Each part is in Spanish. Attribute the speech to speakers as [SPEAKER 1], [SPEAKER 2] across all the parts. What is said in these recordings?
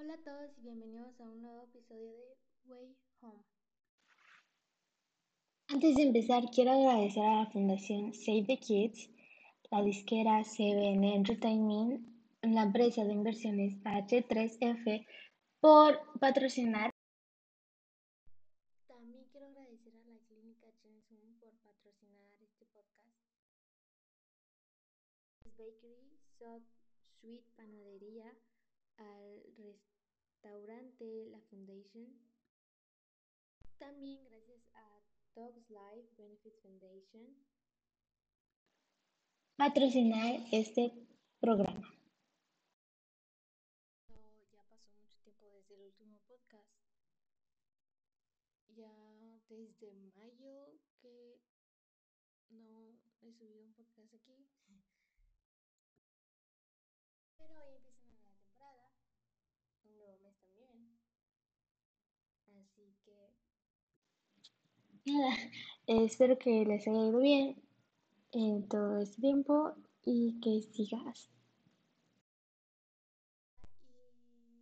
[SPEAKER 1] Hola a todos y bienvenidos a un nuevo episodio de Way Home.
[SPEAKER 2] Antes de empezar, quiero agradecer a la Fundación Save the Kids, la disquera CBN Entertainment, la empresa de inversiones H3F por patrocinar.
[SPEAKER 1] También quiero agradecer a la clínica Chensung por patrocinar este podcast. Bakery, Sock, Sweet Panadería, al restaurante La Foundation. También gracias a Dogs Life Benefits Foundation.
[SPEAKER 2] Patrocinar este programa.
[SPEAKER 1] Ya pasó mucho tiempo desde el último podcast. Ya desde mayo que no he subido un podcast aquí. Pero hoy empieza una nueva temporada, un nuevo mes también. Así que
[SPEAKER 2] Nada, eh, espero que les haya ido bien en todo este tiempo y que sigas.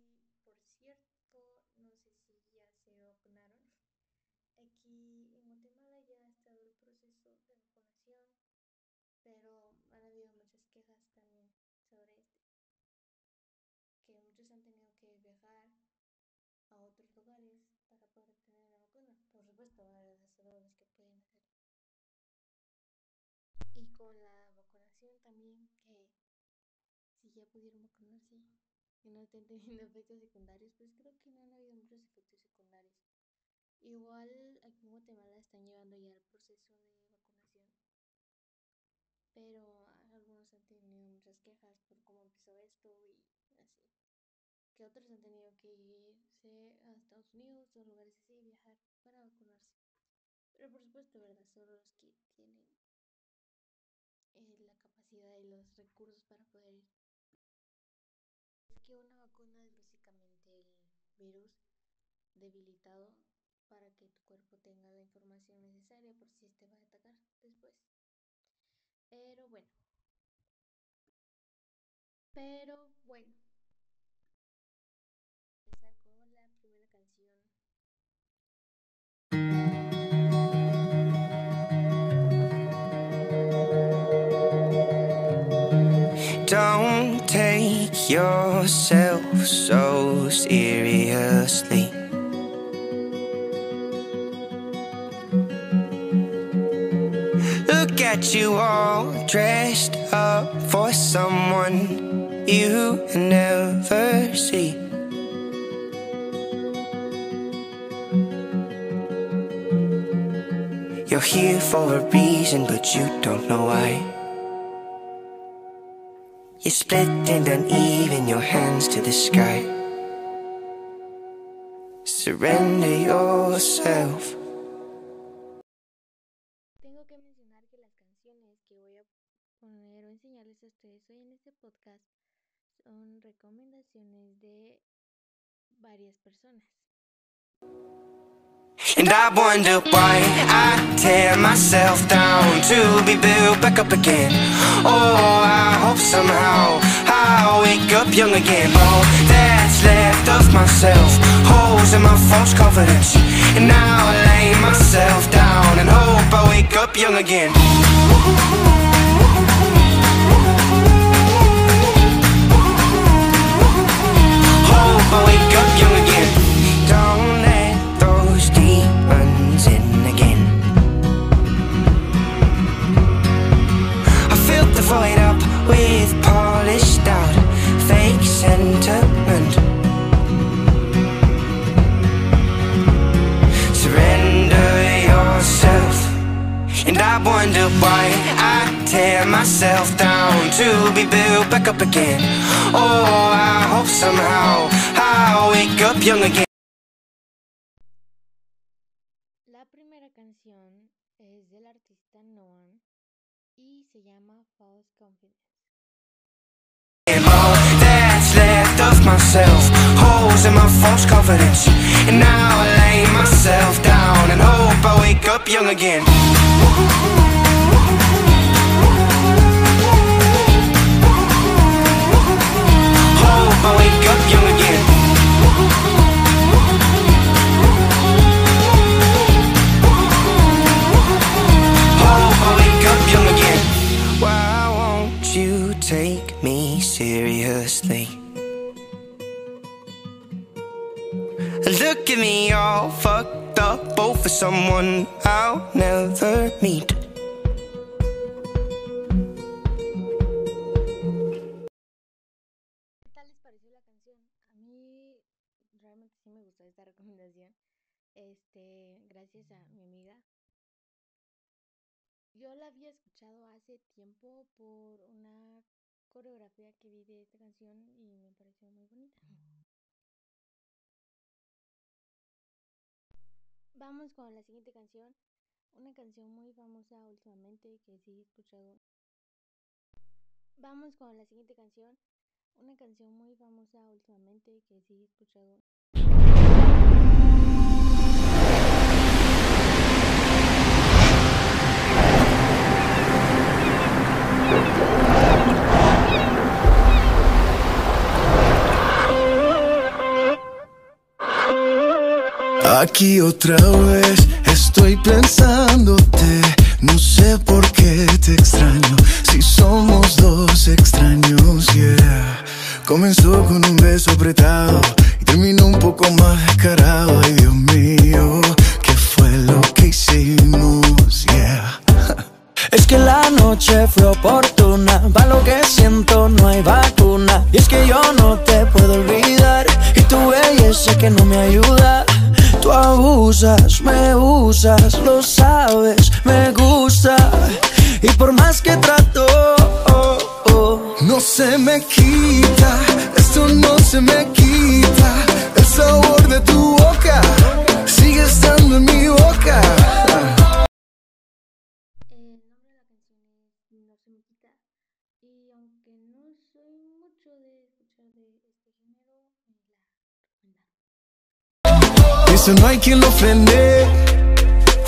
[SPEAKER 1] Y por cierto, no sé si ya se vacunaron. Aquí en Guatemala ya ha estado el proceso de vacunación, pero han habido muchas quejas también sobre este. Que muchos han tenido que viajar a otros lugares para poder obtener la vacuna. Y con la vacunación también, que si ya pudieron vacunarse y no estén teniendo efectos secundarios, pues creo que no han habido muchos efectos secundarios. Igual aquí en Guatemala están llevando ya el proceso de vacunación, pero algunos han tenido muchas quejas por cómo empezó esto y así. Que otros han tenido que irse a Estados Unidos o lugares así, viajar para vacunarse. Pero por supuesto, ¿verdad? Solo los que tienen eh, la capacidad y los recursos para poder ir. Es que una vacuna es básicamente el virus debilitado para que tu cuerpo tenga la información necesaria por si este va a atacar después. Pero bueno. Pero bueno.
[SPEAKER 3] Don't take yourself so seriously. Look at you all dressed up for someone you never see. You're here for a reason, but you don't know why. You're split and uneven, your hands to the sky. Surrender yourself.
[SPEAKER 1] Tengo que mencionar que las canciones que voy a poner o enseñarles a ustedes hoy en este podcast son recomendaciones de varias personas.
[SPEAKER 3] And I wonder why I tear myself down to be built back up again. Oh, I hope somehow I wake up young again. All that's left of myself, holes in my false confidence. And now I lay myself down and hope I wake up young again. Hope I wake up young again. I tear myself down to be built back up again. Oh, I hope somehow I wake up young again.
[SPEAKER 1] La primera canción es del artista Noam y se llama False Confidence.
[SPEAKER 3] And all that's left of myself, holes in my false confidence. And now I lay myself down and hope I wake up young again. Hope I wake up young again. Someone I'll never meet.
[SPEAKER 1] ¿Qué tal les pareció la canción? A mí realmente sí me gustó esta recomendación. Este, gracias a mi amiga. Yo la había escuchado hace tiempo por una coreografía que vi de esta canción y me pareció muy bonita. Vamos con la siguiente canción. Una canción muy famosa últimamente que sí he escuchado. Vamos con la siguiente canción. Una canción muy famosa últimamente que sí he escuchado.
[SPEAKER 4] Aquí otra vez estoy pensándote, no sé por qué te extraño, si somos dos extraños, yeah. Comenzó con un beso apretado y terminó un poco más descarado, ay Dios mío, lo
[SPEAKER 5] sabes, me gusta. Y por más que trato, oh, oh,
[SPEAKER 4] No se me quita, esto no se me quita, el sabor de tu boca sigue estando en mi boca. Eso no hay quien lo frene,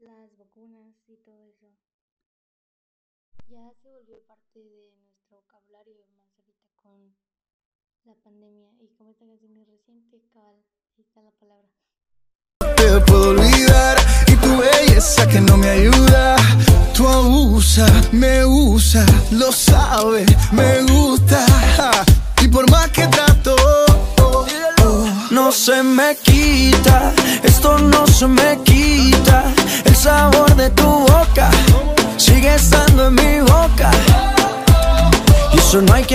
[SPEAKER 1] las vacunas y todo eso. Ya se volvió parte de nuestro vocabulario más ahorita con la pandemia y como esta canción es reciente, cabal, ahí está la palabra.
[SPEAKER 4] te puedo olvidar y tu belleza que no me ayuda. Tú abusas, me usa, lo sabes, me gusta. Y por más que trato,
[SPEAKER 5] No se me quita,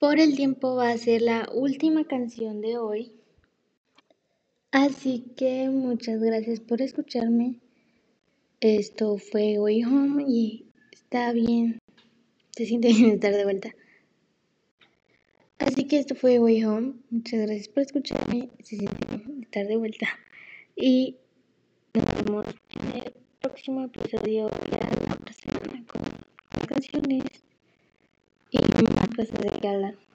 [SPEAKER 1] Por el tiempo va a ser la última canción de hoy. Así que muchas gracias por escucharme. Esto fue Way Home y está bien. Se siente bien estar de vuelta. Así que esto fue Way Home. Muchas gracias por escucharme. Se siente bien estar de vuelta. Y nos vemos en el próximo episodio la otra semana con canciones y más cosas de que hablar.